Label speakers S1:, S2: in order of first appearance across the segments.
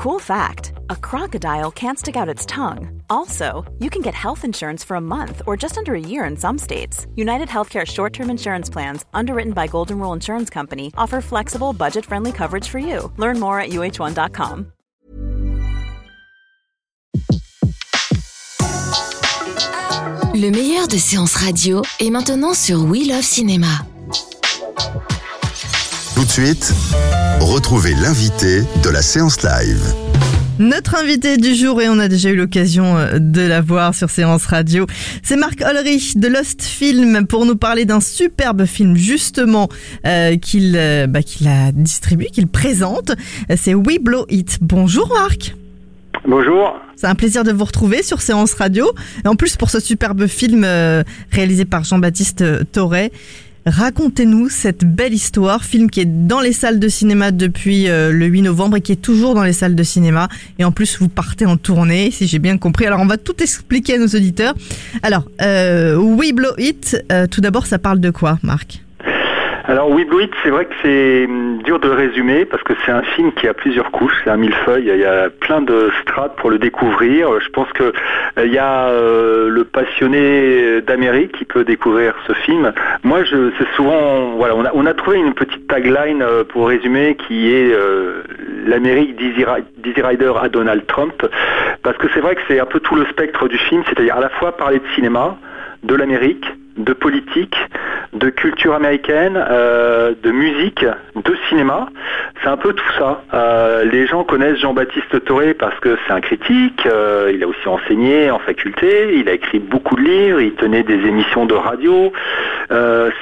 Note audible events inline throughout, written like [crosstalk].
S1: Cool fact a crocodile can't stick out its tongue. Also, you can get health insurance for a month or just under a year in some states. United Healthcare short term insurance plans, underwritten by Golden Rule Insurance Company, offer flexible, budget friendly coverage for you. Learn more at uh1.com.
S2: Le meilleur de séances radio est maintenant sur We Love Cinéma.
S3: De suite, retrouvez l'invité de la séance live.
S4: Notre invité du jour, et on a déjà eu l'occasion euh, de la voir sur Séance Radio, c'est Marc Ulrich de Lost Film pour nous parler d'un superbe film justement euh, qu'il euh, bah, qu'il a distribué, qu'il présente. C'est We Blow It. Bonjour Marc.
S5: Bonjour.
S4: C'est un plaisir de vous retrouver sur Séance Radio. Et en plus pour ce superbe film euh, réalisé par Jean-Baptiste Torret. Racontez-nous cette belle histoire, film qui est dans les salles de cinéma depuis euh, le 8 novembre et qui est toujours dans les salles de cinéma. Et en plus, vous partez en tournée, si j'ai bien compris. Alors, on va tout expliquer à nos auditeurs. Alors, euh, We Blow It, euh, tout d'abord, ça parle de quoi, Marc?
S5: Alors We Blow It, c'est vrai que c'est hum, dur de résumer parce que c'est un film qui a plusieurs couches, c'est un millefeuille, il y a plein de strates pour le découvrir. Je pense que euh, il y a euh, le passionné d'Amérique qui peut découvrir ce film. Moi, je, c'est souvent, voilà, on a, trouvé une petite tagline euh, pour résumer qui est l'Amérique d'Easy Rider à Donald Trump, parce que c'est vrai que c'est un peu tout le spectre du film, c'est-à-dire à la fois parler de cinéma, de l'Amérique, de politique, de culture américaine, euh, de musique, de cinéma. C'est un peu tout ça. Euh, les gens connaissent Jean-Baptiste Toré parce que c'est un critique. euh, il a aussi enseigné en faculté. Il a écrit beaucoup de livres. Il tenait des émissions de radio.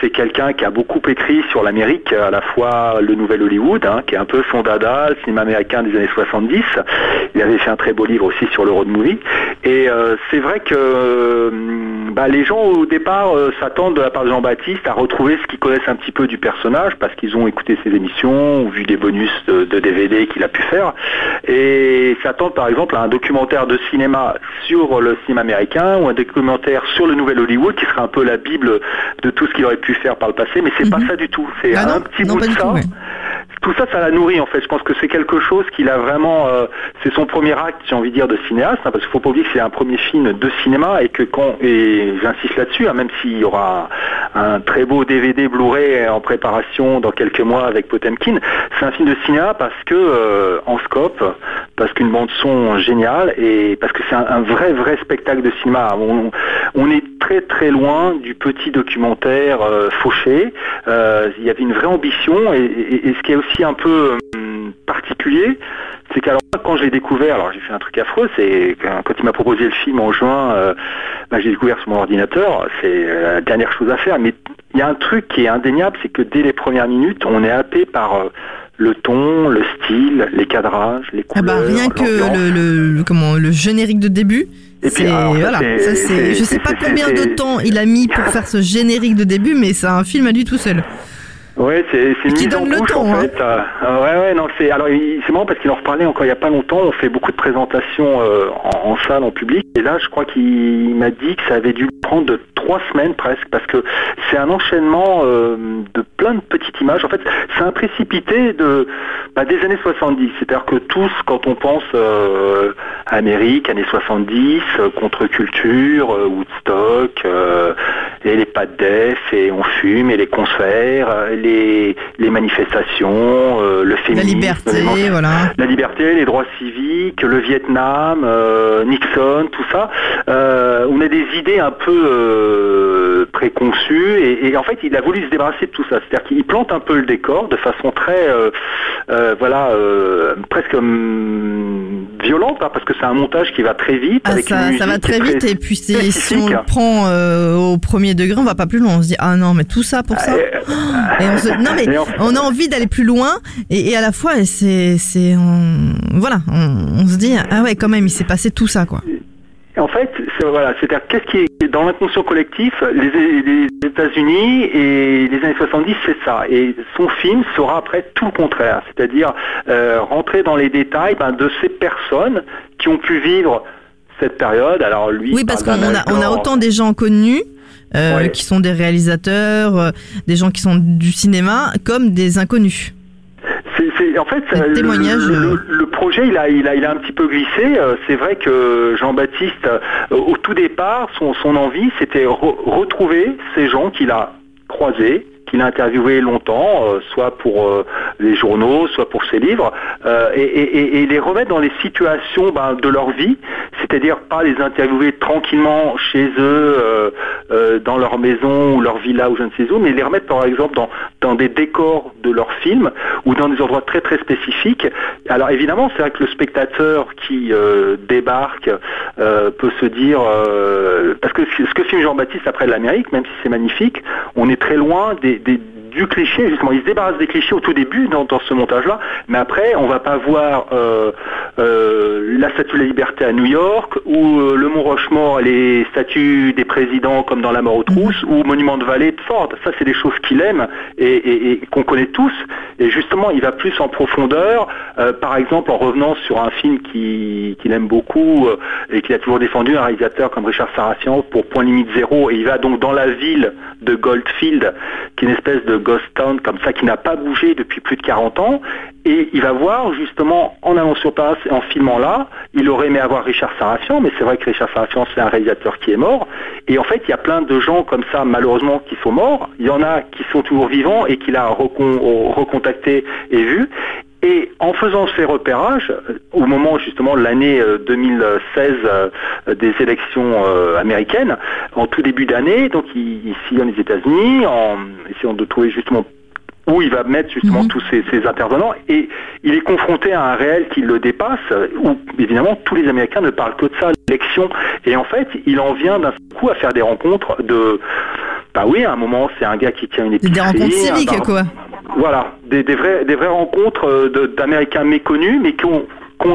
S5: C'est quelqu'un qui a beaucoup écrit sur l'Amérique, à la fois le Nouvel Hollywood, hein, qui est un peu son dada, le cinéma américain des années 70. Il avait fait un très beau livre aussi sur le road movie. Et c'est vrai que bah, les gens au départ s'attendent de la part de Jean-Baptiste à retrouver ce qu'ils connaissent un petit peu du personnage parce qu'ils ont écouté ses émissions ou vu des bonus de, de DVD qu'il a pu faire et s'attendent par exemple à un documentaire de cinéma sur le cinéma américain ou un documentaire sur le nouvel Hollywood qui serait un peu la bible de tout ce qu'il aurait pu faire par le passé mais c'est pas ça du tout. C'est
S4: Ah non,
S5: un petit
S4: non,
S5: bout de ça.
S4: tout, ouais.
S5: Tout ça, ça l'a nourri en fait. Je pense que c'est quelque chose qu'il a vraiment. euh, c'est son premier acte, j'ai envie de dire, de cinéaste, hein, parce qu'il faut pas oublier que c'est un premier film de cinéma et que quand et j'insiste là-dessus, hein, même s'il y aura un, très beau DVD Blu-ray en préparation dans quelques mois avec Potemkin, c'est un film de cinéma parce que euh, en scope, parce qu'une bande son géniale et parce que c'est un, vrai vrai spectacle de cinéma. On, est très très loin du petit documentaire euh, fauché. Il y avait une vraie ambition et, ce qui un peu hum, particulier, c'est qu'alors quand je l'ai découvert, alors j'ai fait un truc affreux, c'est que quand il m'a proposé le film en juin, euh, bah, j'ai découvert sur mon ordinateur, c'est euh, la dernière chose à faire, mais il y a un truc qui est indéniable, c'est que dès les premières minutes, on est happé par euh, le ton, le style, les cadrages, les
S4: Ah
S5: couleurs.
S4: bah rien que le, le- le- comment le générique de début.
S5: Et puis, alors,
S4: voilà, ça c'est. Je sais pas combien de temps il a mis pour faire ce générique de début, mais c'est un film à lui tout seul.
S5: Ouais, c'est
S4: Qui
S5: mise en couche en
S4: hein.
S5: fait. Euh, euh, ouais, ouais, non, c'est alors c'est marrant parce qu'il en reparlait encore il y a pas longtemps. On fait beaucoup de présentations euh, en, en salle, en public, et là, je crois qu'il m'a dit que ça avait dû prendre trois semaines presque parce que c'est un enchaînement euh, de plein de petites images. En fait, c'est un précipité de bah, des années 70. C'est-à-dire que tous, quand on pense Amérique, années 70, euh, contre-culture, Woodstock, et les pas de def, et on fume, et les concerts, les, les manifestations, euh, le
S4: La
S5: féminisme,
S4: liberté,
S5: l'émancipation
S4: voilà.
S5: la liberté, les droits civiques, le Vietnam, euh, Nixon, tout ça. Euh, on a des idées un peu préconçues et, et en fait il a voulu se débarrasser de tout ça. C'est-à-dire qu'il plante un peu le décor de façon très, voilà, presque hum, violente hein, parce que c'est un montage qui va très vite.
S4: Ah,
S5: avec
S4: ça,
S5: une
S4: ça
S5: musique
S4: va
S5: est
S4: très vite et puis c'est- si on le prend au premier degré, on va pas plus loin. On se dit ah non mais tout ça pour ça.
S5: Euh,
S4: Et on se- non mais on a envie d'aller plus loin et, et à la fois c'est c'est on- voilà on, on se dit ah ouais quand même il s'est passé tout ça quoi.
S5: En fait, c'est voilà, c'est-à-dire qu'est-ce qui est dans l'inconscient collectif, les, les États-Unis et les années 70, c'est ça. Et son film sera après tout le contraire, c'est-à-dire euh, rentrer dans les détails ben, de ces personnes qui ont pu vivre cette période. Alors lui,
S4: Oui parce qu'on a on a autant des gens connus. Euh, qui sont des réalisateurs, euh, des gens qui sont du cinéma, comme des inconnus.
S5: c'est, en fait, le, le-
S4: euh.
S5: le projet, il a, il a, il a un petit peu glissé. C'est vrai que Jean-Baptiste, au tout départ, son, son envie, c'était re- retrouver ces gens qu'il a croisés, qu'il a interviewés longtemps, euh, soit pour euh, les journaux, soit pour ses livres, euh, et, et- et- et les remettre dans les situations ben, de leur vie, c'est-à-dire pas les interviewer tranquillement chez eux, euh, dans leur maison ou leur villa ou je ne sais où, mais les remettre par exemple dans, dans des décors de leur film ou dans des endroits très très spécifiques. Alors évidemment, c'est vrai que le spectateur qui euh, débarque euh, peut se dire, parce que ce que filme Jean-Baptiste après l'Amérique, même si c'est magnifique, on est très loin des, des- du cliché, justement, il se débarrasse des clichés au tout début dans, ce montage-là, mais après, on va pas voir euh, euh, la Statue de la Liberté à New York, ou euh, le Mont Rochemort, les statues des présidents comme dans La mort aux trousses, ou Monument de Vallée de Ford. Ça, c'est des choses qu'il aime et, qu'on connaît tous. Et justement, il va plus en profondeur, par exemple en revenant sur un film qui- qu'il aime beaucoup et qu'il a toujours défendu, un réalisateur comme Richard Sarassian pour Point Limite Zéro. Et il va donc dans la ville de Goldfield, qui est une espèce de ghost town comme ça, qui n'a pas bougé depuis plus de 40 ans. Et il va voir justement, en allant sur place et en filmant là, il aurait aimé avoir Richard Sarassian, mais c'est vrai que Richard Sarassian, c'est un réalisateur qui est mort. Et en fait, il y a plein de gens comme ça, malheureusement, qui sont morts. Il y en a qui sont toujours vivants et qu'il a recon- recontacté et vu. Et en faisant ces repérages, euh, au moment justement de l'année euh, 2016 euh, des élections euh, américaines, en tout début d'année, donc il, il sillonne les États-Unis en essayant de trouver justement où il va mettre justement
S4: Mhm.
S5: tous ces intervenants et il est confronté à un réel qui le dépasse euh, où évidemment tous les Américains ne parlent que de ça, l'élection et en fait il en vient d'un coup à faire des rencontres de bah oui à un moment c'est un gars qui tient une épicerie
S4: des rencontres civiques, quoi.
S5: Voilà, des, vraies, rencontres euh, d'Américains méconnus, mais qui ont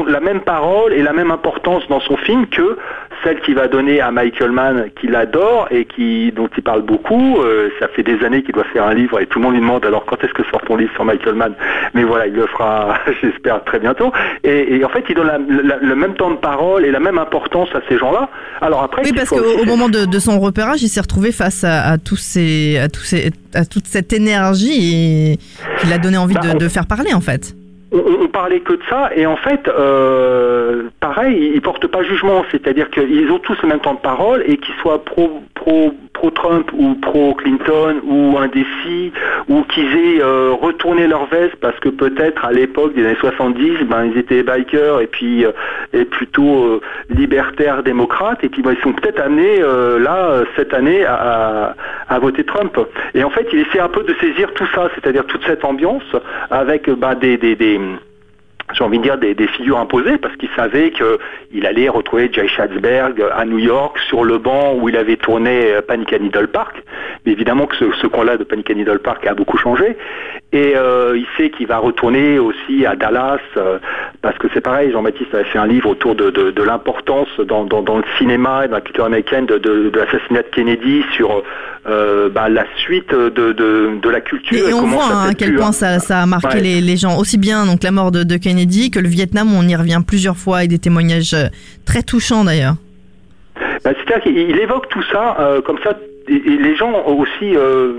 S5: la même parole et la même importance dans son film que celle qu'il va donner à Michael Mann, qu'il adore et qui, dont il parle beaucoup. Euh, ça fait des années qu'il doit faire un livre et tout le monde lui demande alors quand est-ce que sort ton livre sur Michael Mann? Mais voilà, il le fera, [laughs] j'espère, très bientôt. Et, et en fait, il donne la- la- le même temps de parole et la même importance à ces gens-là. Alors après,
S4: Oui, parce qu'au moment de, de son repérage, il s'est retrouvé face à, à tous ces, à tous ces, à toute cette énergie et qui l'a donné envie
S5: Bah,
S4: de faire parler, en fait.
S5: On, on parlait que de ça et en fait, euh, pareil, ils portent pas jugement, c'est-à-dire qu'ils ont tous le même temps de parole et qu'ils soient pro pro pro Trump ou pro Clinton ou indécis ou qu'ils aient euh, retourné leur veste parce que peut-être à l'époque des années 70, ben ils étaient bikers et puis euh, et plutôt euh, libertaires démocrates et puis ben, ils sont peut-être amenés là cette année à, voter Trump. Et en fait, il essaie un peu de saisir tout ça, c'est-à-dire toute cette ambiance avec ben, des j'ai envie de dire des, figures imposées parce qu'il savait qu'il allait retrouver Jay Schatzberg à New York sur le banc où il avait tourné euh, Panic at Needle Park. Mais évidemment que ce, coin-là de Panic at Needle Park a beaucoup changé. Et euh, il sait qu'il va retourner aussi à Dallas euh, parce que c'est pareil, Jean-Baptiste avait fait un livre autour de, de, de l'importance dans, dans, dans le cinéma et dans la culture américaine de, l'assassinat de Kennedy sur euh, bah, la suite de, la culture.
S4: Et,
S5: et
S4: on voit hein, à quel
S5: plus,
S4: point
S5: hein.
S4: ça, ça a marqué
S5: Ouais.
S4: les, les gens, aussi bien donc la mort de, Kennedy que le Vietnam, on y revient plusieurs fois avec des témoignages euh, très touchants d'ailleurs.
S5: Bah, C'est-à-dire qu'il il évoque tout ça euh, comme ça, et, et les gens aussi euh,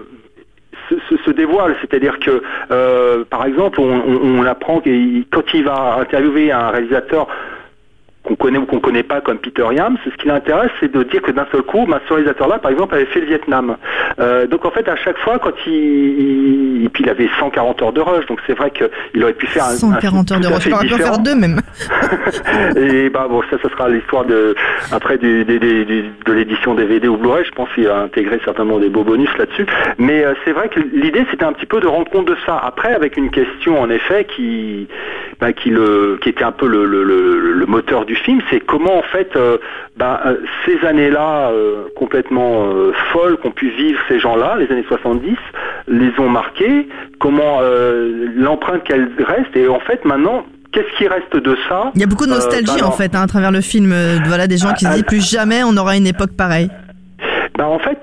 S5: se, dévoilent. C'est-à-dire que, euh, par exemple, on, on- on apprend que quand il va interviewer un réalisateur qu'on connaît ou qu'on connaît pas comme Peter Yams, ce qui l'intéresse, c'est de dire que d'un seul coup, bah, ce réalisateur-là, par exemple, avait fait le Vietnam. Euh, donc en fait, à chaque fois, quand il, puis il avait 140 heures de rush, donc c'est vrai qu'il aurait pu faire un, un film
S4: 140 heures de rush,
S5: fait
S4: il aurait faire deux même. [laughs]
S5: Et bah bon, ça, ce sera l'histoire de après du, du- de l'édition DVD ou Blu-ray. Je pense qu'il a intégré certainement des beaux bonus là-dessus. Mais euh, c'est vrai que l'idée, c'était un petit peu de rendre compte de ça. Après, avec une question en effet qui bah, qui le qui était un peu le, le, le, le moteur du film, c'est comment en fait euh, bah, euh, ces années-là euh, complètement folles qu'ont pu vivre ces gens-là, les années 70, les ont marqués. Comment l'empreinte qu'elles restent et en fait maintenant. Qu'est-ce qui reste de ça
S4: Il y a beaucoup de nostalgie
S5: bah
S4: en fait hein, à travers le film. voilà, des gens qui se
S5: Ah,
S4: disent
S5: ah,
S4: plus jamais on aura une époque pareille.
S5: Bah en fait,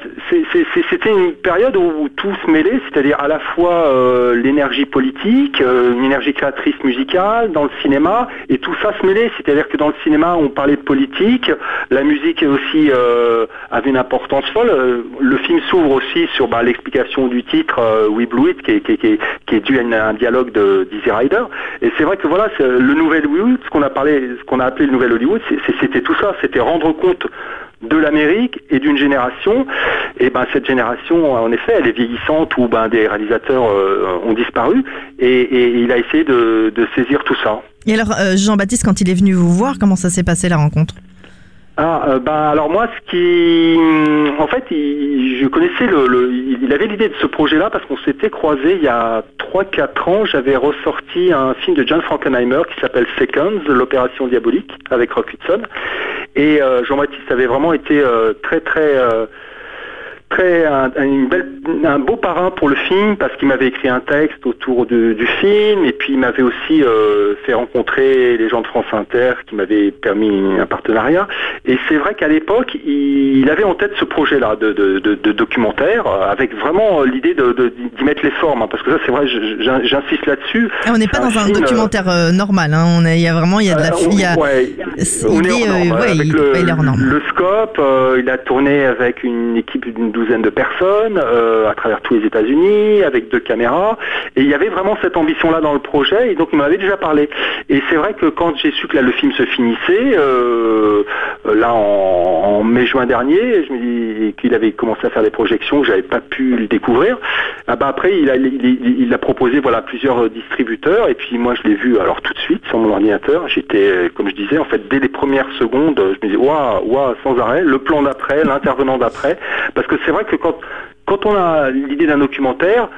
S5: c'était une période où tout se mêlait, c'est-à-dire à la fois euh, l'énergie politique, euh, une énergie créatrice musicale dans le cinéma, et tout ça se mêlait. C'est-à-dire que dans le cinéma, on parlait de politique, la musique aussi euh, avait une importance folle. Le film s'ouvre aussi sur bah, l'explication du titre We Blue It, qui est, dû à un dialogue de Dizzy Rider. Et c'est vrai que voilà, le nouvel Hollywood, ce qu'on a appelé le nouvel Hollywood, c'était tout ça, c'était rendre compte de l'Amérique et d'une génération. Et ben cette génération, en effet, elle est vieillissante où ben des réalisateurs euh, ont disparu et, il a essayé de, saisir tout ça.
S4: Et alors euh, Jean-Baptiste, quand il est venu vous voir, comment ça s'est passé la rencontre?
S5: Ah, euh, ben alors moi, ce qui, en fait, je connaissais le, il avait l'idée de ce projet-là parce qu'on s'était croisé il y a 3-4 ans. J'avais ressorti un film de John Frankenheimer qui s'appelle Seconds, l'opération diabolique avec Rock Hudson. Et euh, Jean-Baptiste avait vraiment été euh, très très très un, une belle, un beau parrain pour le film parce qu'il m'avait écrit un texte autour du film et puis il m'avait aussi euh, fait rencontrer les gens de France Inter qui m'avaient permis un partenariat. Et c'est vrai qu'à l'époque, il, avait en tête ce projet-là de, de, de, documentaire avec vraiment l'idée d'y mettre les formes hein, parce que ça c'est vrai, j'insiste là-dessus.
S4: Ah, on n'est pas dans un, documentaire euh, normal, hein, on il y a vraiment il y a de la
S5: euh, ouais, on est, le, le, scope, il a tourné avec une équipe d'une douzaine de personnes euh, à travers tous les États-Unis avec deux caméras et il y avait vraiment cette ambition-là dans le projet et donc il m'avait déjà parlé. Et c'est vrai que quand j'ai su que là, le film se finissait, euh, là en, mai-juin dernier, je me dis qu'il avait commencé à faire des projections, j'avais pas pu le découvrir. Ah bah après il a, il, a proposé voilà plusieurs distributeurs et puis moi je l'ai vu alors tout de suite sur mon ordinateur. J'étais comme je disais en fait dès les premières secondes, je me disais waouh waouh sans arrêt, le plan d'après, l'intervenant d'après, parce que c'est vrai que quand, on a l'idée d'un documentaire,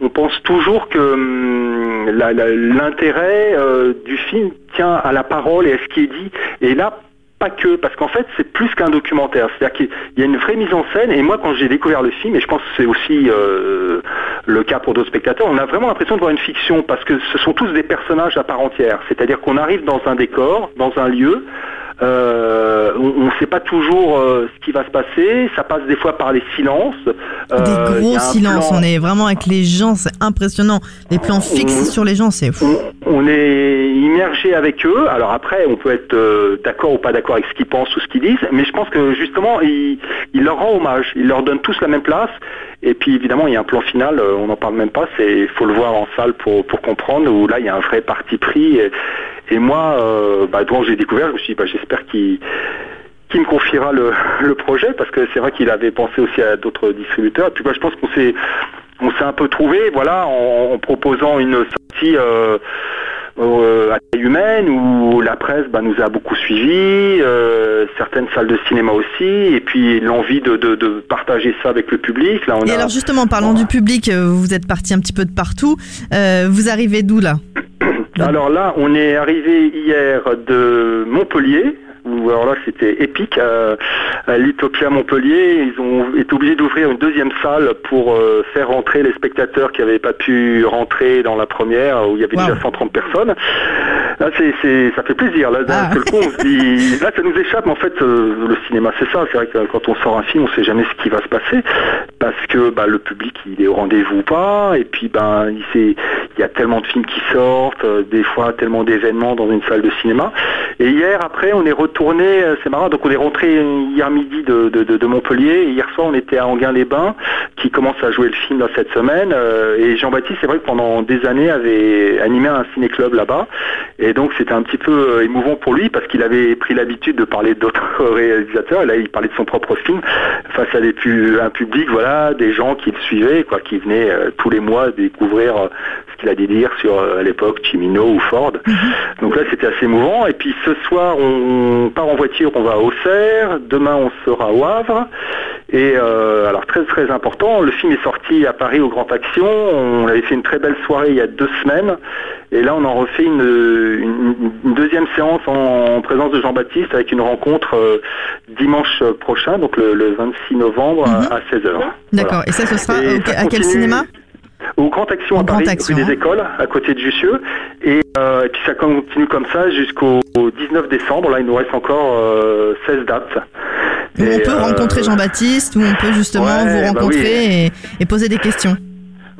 S5: on pense toujours que hum, l'intérêt euh, du film tient à la parole et à ce qui est dit. Et là, pas que, parce qu'en fait, c'est plus qu'un documentaire. C'est-à-dire qu'il y a une vraie mise en scène. Et moi, quand j'ai découvert le film, et je pense que c'est aussi euh, le cas pour d'autres spectateurs, on a vraiment l'impression de voir une fiction, parce que ce sont tous des personnages à part entière. C'est-à-dire qu'on arrive dans un décor, dans un lieu, euh, on ne sait pas toujours euh, ce qui va se passer. Ça passe des fois par les silences.
S4: Euh, des gros silences. On est vraiment avec les gens, c'est impressionnant. Les plans fixes sur les gens, c'est fou.
S5: On, est immergé avec eux. Alors après, on peut être d'accord ou pas d'accord avec ce qu'ils pensent ou ce qu'ils disent, mais je pense que justement, il, leur rend hommage. Il leur donne tous la même place. Et puis évidemment, il y a un plan final, on n'en parle même pas, il faut le voir en salle pour, pour comprendre, où là, il y a un vrai parti pris. Et moi, euh, bah, quand j'ai découvert, je me suis dit, bah, j'espère qu'il me confiera le, projet, parce que c'est vrai qu'il avait pensé aussi à d'autres distributeurs. Et puis, je pense qu'on s'est on s'est un peu trouvé, voilà, en, proposant une sortie. Euh, euh, à taille humaine où la presse bah, nous a beaucoup suivis, euh, certaines salles de cinéma aussi, et puis l'envie de, de, partager ça avec le public.
S4: Là, on et alors justement, parlant du public, vous êtes parti un petit peu de partout. vous arrivez d'où là?
S5: Alors là, on est arrivé hier de Montpellier, où alors là c'était épique à, l'Utopia Montpellier. Ils ont été obligés d'ouvrir une deuxième salle pour euh, faire rentrer les spectateurs qui n'avaient pas pu rentrer dans la première où il y avait déjà 130 personnes. Là, c'est, ça fait plaisir. Là, ah. [laughs] là, ça nous échappe. En fait, euh, le cinéma, c'est ça. C'est vrai que quand on sort un film, on ne sait jamais ce qui va se passer parce que bah, le public, il est au rendez-vous ou pas. Et puis, ben, il, il y a tellement de films qui sortent, euh, des fois tellement d'événements dans une salle de cinéma. Et hier, après, on est retourné. Euh, c'est marrant. Donc, on est rentré hier midi de, de, Montpellier. Et hier soir, on était à Anguin-les-Bains, qui commence à jouer le film dans cette semaine. et Jean-Baptiste, c'est vrai que pendant des années, avait animé un ciné-club là-bas. Et donc c'était un petit peu euh, émouvant pour lui parce qu'il avait pris l'habitude de parler d'autres [laughs] réalisateurs. Et là, il parlait de son propre film face à des un public, voilà, des gens qui le suivaient, quoi, qui venaient euh, tous les mois découvrir euh, ce qu'il a dit dire sur à l'époque Chimino ou Ford. Mhm. Donc là, c'était assez émouvant. Et puis ce soir, on part en voiture, on va à Auxerre. Demain, on sera au Havre. Et alors très très important, le film est sorti à Paris au Grand Action. On avait fait une très belle soirée il y a deux semaines. Et là, on en refait une, deuxième séance en, présence de Jean-Baptiste avec une rencontre euh, dimanche prochain, donc le, 26 novembre à, 16h.
S4: Mhm. D'accord. Et ça, ce sera à quel cinéma?
S5: Au Grand Action à Paris, Action, rue des Écoles, à côté de Jussieu. Euh, et, puis ça continue comme ça jusqu'au 19 décembre. Là, il nous reste encore 16 euh, dates.
S4: Où on peut rencontrer Jean-Baptiste, où on peut justement vous
S5: bah
S4: rencontrer et, poser des questions.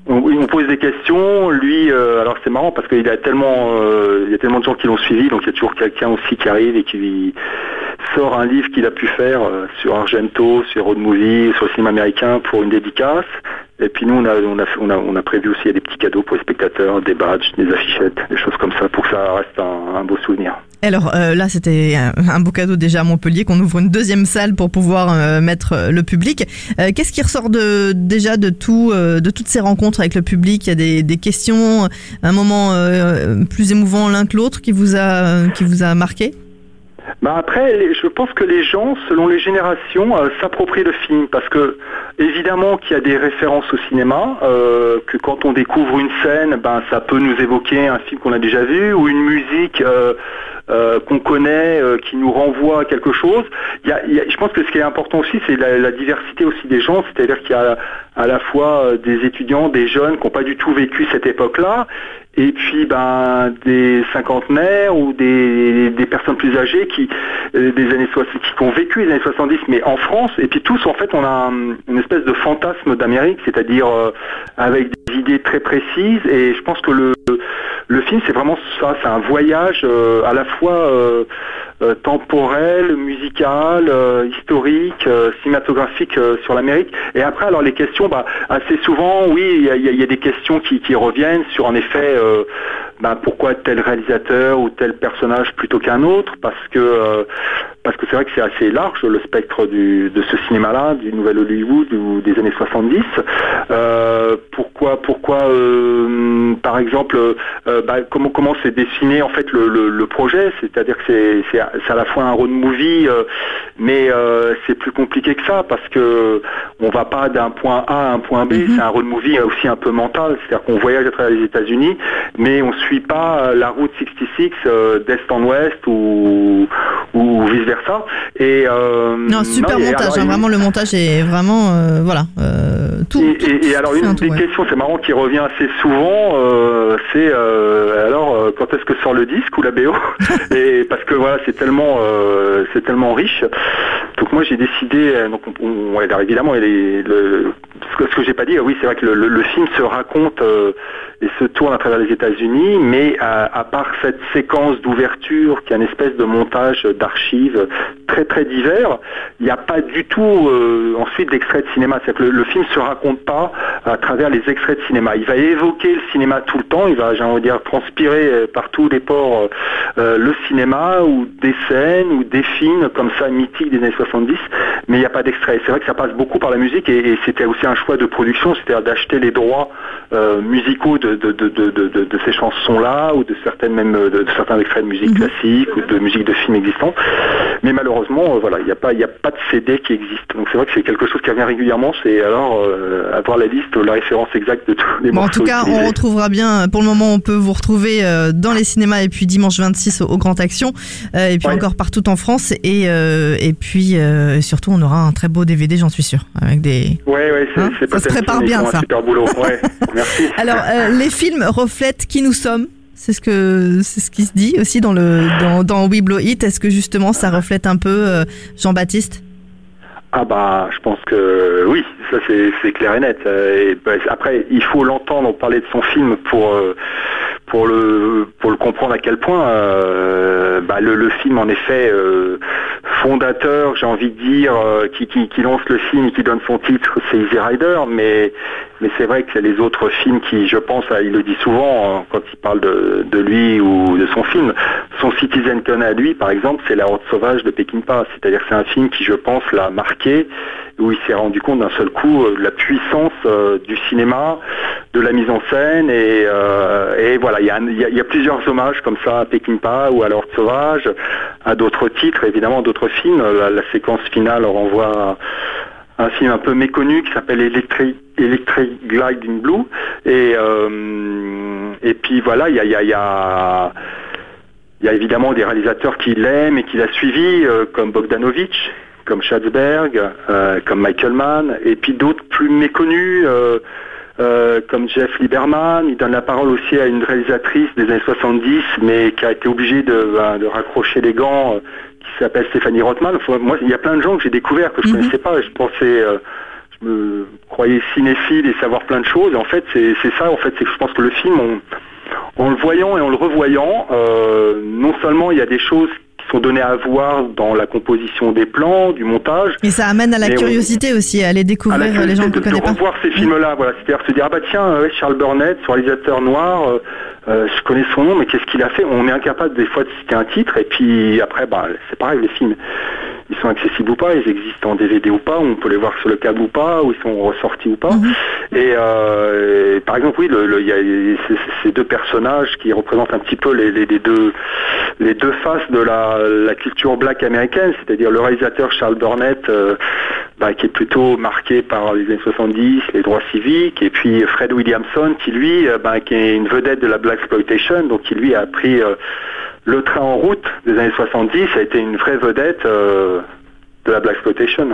S5: On, on pose des questions. Lui, alors c'est marrant parce qu'il a tellement, il y a tellement de gens qui l'ont suivi, donc il y a toujours quelqu'un aussi qui arrive et qui sort un livre qu'il a pu faire sur Argento, sur road movie, sur le cinéma américain pour une dédicace. Et puis nous, on a, on a, prévu aussi des petits cadeaux pour les spectateurs, des badges, des affichettes, des choses comme ça, pour que ça reste un, beau souvenir.
S4: Alors euh, là, c'était un, beau cadeau déjà à Montpellier, qu'on ouvre une deuxième salle pour pouvoir euh, mettre euh, le public. Qu'est-ce qui ressort déjà de, tout, de toutes ces rencontres avec le public? Il y a des, des questions, un moment plus émouvant l'un que l'autre qui, qui vous a marqué?
S5: Bah après, je pense que les gens, selon les générations, euh, s'approprient le film parce que évidemment qu'il y a des références au cinéma, euh, que quand on découvre une scène, ben ça peut nous évoquer un film qu'on a déjà vu ou une musique. Euh, qu'on connaît, qui nous renvoie à quelque chose. Y a, je pense que ce qui est important aussi, c'est la, diversité aussi des gens, c'est-à-dire qu'il y a à la fois des étudiants, des jeunes qui n'ont pas du tout vécu cette époque-là, et puis ben des cinquantenaires ou des, personnes plus âgées qui euh, des années 60 qui ont vécu les années 70 mais en France. Et puis tous en fait on a une espèce de fantasme d'Amérique c'est-à-dire euh, avec des idées très précises. Et je pense que le le film c'est vraiment ça. C'est un voyage euh, à la fois euh, temporel, musical, euh, historique, euh, cinématographique sur l'Amérique. Et après, alors les questions, bah, assez souvent, oui, il y, a, des questions qui, reviennent sur en effet, bah, pourquoi tel réalisateur ou tel personnage plutôt qu'un autre, parce que parce que c'est vrai que c'est assez large le spectre de ce cinéma-là, du Nouvel Hollywood ou des années 70. pourquoi pourquoi par exemple, bah, comment comment s'est dessiné en fait le, projet, c'est-à-dire que c'est c'est à la fois un road movie, euh, mais euh, c'est plus compliqué que ça parce que on va pas d'un point A à un point B. Mhm. C'est un road movie aussi un peu mental, c'est-à-dire qu'on voyage à travers les États-Unis, mais on suit pas la route 66 euh, d'est en ouest ou ou vice versa.
S4: Et non, super montage. Hein, vraiment, le montage est vraiment voilà tout.
S5: Et, alors une des questions, c'est marrant qui revient assez souvent, c'est alors quand est-ce que sort le disque ou la BO [laughs] Et parce que voilà, c'est tellement, euh, c'est tellement riche. Donc moi j'ai décidé, euh, donc on, évidemment, le, ce que j'ai pas dit, oui c'est vrai que le, film se raconte euh, et se tourne à travers les États-Unis, mais à, part cette séquence d'ouverture qui est une espèce de montage d'archives très très divers, il n'y a pas du tout ensuite d'extrait de cinéma. C'est-à-dire que le, film se raconte pas à travers les extraits de cinéma. Il va évoquer le cinéma tout le temps, il va, j'ai envie de dire, transpirer par tous les ports le cinéma ou des scènes ou des films comme ça mythiques des années 70, mais il n'y a pas d'extrait. C'est vrai que ça passe beaucoup par la musique et, c'était aussi un choix de production, c'est-à-dire d'acheter les droits euh, musicaux de, de, ces chansons-là ou de certaines même de, certains extraits de musique mhm. classique ou de musique de films existants. Mais malheureusement, euh, voilà, il n'y a pas a pas de CD qui existe. Donc c'est vrai que c'est quelque chose qui revient régulièrement. C'est alors euh, avoir la liste, la référence exacte de tous les
S4: bon, En tout cas, on retrouvera bien. Pour le moment, on peut vous retrouver dans les cinémas et puis dimanche 26 au, Grand Action et puis encore partout en France et et puis surtout on aura un très beau DVD, j'en suis sûr, avec des.
S5: Ouais, ouais,
S4: hein ça se prépare bien ça.
S5: Super boulot. Ouais, [laughs] merci.
S4: Alors les films reflètent qui nous sommes. C'est ce que c'est ce qui se dit aussi dans le dans, We Blow It. Est-ce que justement ça reflète un peu euh, Jean-Baptiste?
S5: Ah bah, je pense que oui, ça c'est clair et net. Euh, bah, après, il faut l'entendre parler de son film pour euh, pour le pour le comprendre à quel point bah, le, film en effet fondateur, j'ai envie de dire, euh, qui, qui, lance le film, qui donne son titre, c'est Easy Rider, mais, mais c'est vrai que les autres films qui, je pense, il le dit souvent hein, quand il parle de, de, lui ou de son film, son Citizen à lui, par exemple, c'est La Horde Sauvage de Peckinpah. C'est-à-dire que c'est un film qui, je pense, l'a marqué, où il s'est rendu compte d'un seul coup euh, de la puissance euh, du cinéma, de la mise en scène, et, et voilà, il y a, plusieurs hommages comme ça à Peckinpah ou à La Horde Sauvage, à d'autres titres, évidemment, d'autres film. La, séquence finale renvoie à un film un peu méconnu qui s'appelle Electric, Electric Gliding Blue. Et, euh, puis voilà, il y, a, a, y a, évidemment des réalisateurs qui l'aiment et qui l'a suivi, euh, comme Bogdanovich, comme Schatzberg, euh, comme Michael Mann, et puis d'autres plus méconnus. euh, comme Jeff Lieberman. Il donne la parole aussi à une réalisatrice des années 70, mais qui a été obligée de, ben, de raccrocher les gants, qui s'appelle Stéphanie Rothman. Faut- moi, il y a plein de gens que j'ai découverts que je
S4: Mhm.
S5: connaissais pas. Je pensais, je me croyais cinéphile et savoir plein de choses. Et en fait, c'est c'est ça. En fait, c'est que je pense que le film, on- en le voyant et en le revoyant, euh, non seulement il y a des choses qui sont données à voir dans la composition des plans, du montage,
S4: Et ça amène à la
S5: on-
S4: curiosité aussi, à aller
S5: à
S4: découvrir les gens
S5: de,
S4: ne
S5: de
S4: connaît pas.
S5: revoir ces films-là. Voilà, c'est-à-dire se dire ah bah tiens, euh, Charles Burnett, ce réalisateur noir, euh, je connais son nom, mais qu'est-ce qu'il a fait? On est incapable des fois de citer un titre, et puis après, bah c'est pareil, les films, ils sont accessibles ou pas, ils existent en DVD ou pas, on peut les voir sur le câble ou pas, ou ils sont ressortis ou pas.
S4: Mhm.
S5: Et, euh, et par exemple, oui, il y a ces, ces deux personnages qui représentent un petit peu les, les- les deux les deux faces de la, la culture black américaine, c'est-à-dire le réalisateur Charles Burnett, euh, bah, qui est plutôt marqué par les années 70, les droits civiques, et puis Fred Williamson, qui lui, euh, bah, qui est une vedette de la black exploitation, donc qui lui a pris euh, le train en route des années 70, a été une vraie vedette euh, de la black exploitation.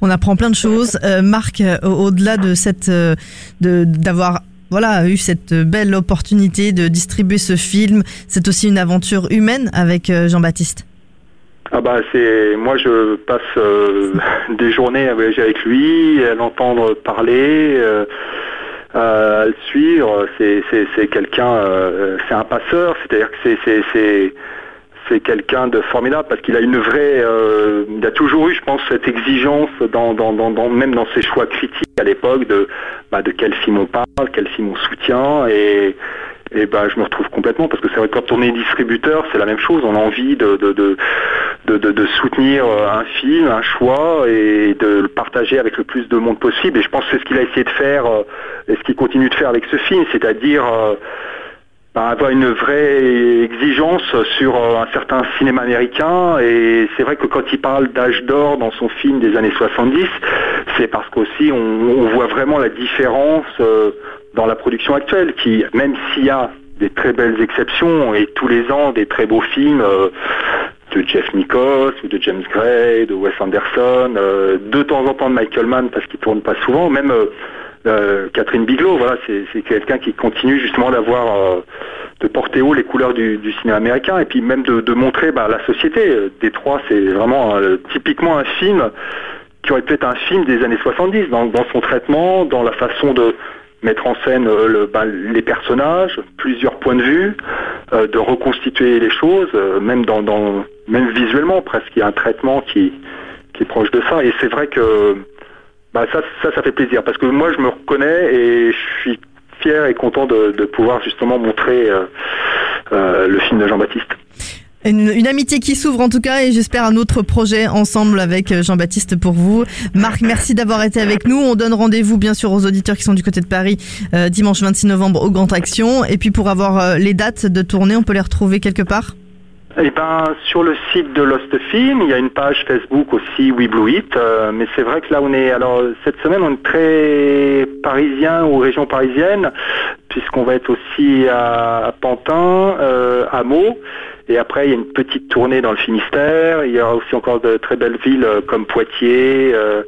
S4: On apprend plein de choses. Euh, Marc, euh, au- au-delà de cette, euh, d'avoir voilà eu cette belle opportunité de distribuer ce film, c'est aussi une aventure humaine avec euh, Jean-Baptiste.
S5: Ah bah c'est moi je passe euh, [laughs] des journées à voyager avec lui, à l'entendre parler, euh, à le suivre. C'est c'est quelqu'un, euh, c'est un passeur, c'est-à-dire que c'est c'est c'est c'est quelqu'un de formidable parce qu'il a une vraie, il a toujours eu, je pense, cette exigence dans, dans, dans, dans- même dans ses choix critiques à l'époque de bah, de quel film on parle, quel film on soutient et et ben je me retrouve complètement parce que c'est vrai que quand on est distributeur, c'est la même chose. On a envie de de, de, soutenir euh, un film, un choix et de le partager avec le plus de monde possible. Et je pense que c'est ce qu'il a essayé de faire euh, et ce qu'il continue de faire avec ce film, c'est-à-dire euh, bah, avoir une vraie exigence sur un certain cinéma américain. Et c'est vrai que quand il parle d'âge d'or dans son film des années 70, c'est parce qu'aussi on, on voit vraiment la différence dans la production actuelle, qui, même s'il y a des très belles exceptions et tous les ans des très beaux films euh, de Jeff Nichols ou de James Gray, de Wes Anderson, euh, de temps en temps de Michael Mann parce qu'il tourne pas souvent, même euh, Catherine Bigelow, voilà, c'est quelqu'un qui continue justement d'avoir de porter haut les couleurs du, cinéma américain et puis même de, montrer bah, la société. Détroit, c'est vraiment typiquement un film qui aurait pu être un film des années 70 dans, dans son traitement, dans la façon de mettre en scène euh, bah, les personnages, plusieurs points de vue, euh, de reconstituer les choses, euh, même dans, dans même visuellement presque, il y a un traitement qui, qui est proche de ça. Et c'est vrai que bah, ça, ça, fait plaisir parce que moi je me reconnais et je suis fier et content de, pouvoir justement montrer le film de Jean-Baptiste.
S4: Une, amitié qui s'ouvre en tout cas et j'espère un autre projet ensemble avec euh, Jean-Baptiste pour vous. Marc, merci d'avoir été avec nous. On donne rendez-vous bien sûr aux auditeurs qui sont du côté de Paris euh, dimanche 26 novembre au Grand Action. Et puis pour avoir euh, les dates de tournée, on peut les retrouver quelque part?
S5: Eh ben, sur le site de Lost Film, il y a une page Facebook aussi, We Blue It. mais c'est vrai que là, on est, alors cette semaine, on est très parisien ou région parisienne, puisqu'on va être aussi à, à Pantin, à Meaux. Et après, il y a une petite tournée dans le Finistère. Il y aura aussi encore de très belles villes euh, comme Poitiers, euh,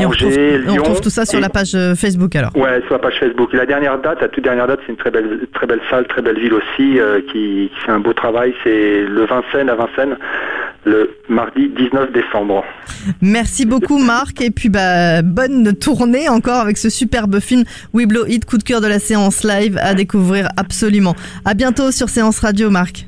S4: Et on retrouve,
S5: Angers,
S4: on
S5: Lyon.
S4: retrouve tout ça sur
S5: Et-
S4: la page euh, Facebook alors.
S5: Ouais, sur la page Facebook. Et la dernière date, la toute dernière date, c'est une très belle, très belle salle, très belle ville aussi, euh, qui, qui fait un beau travail. C'est le Vincennes à Vincennes, le mardi 19 décembre.
S4: Merci beaucoup Marc et puis bah bonne tournée encore avec ce superbe film We Blow It, coup de cœur de la séance live à découvrir absolument. À bientôt sur Séance Radio Marc.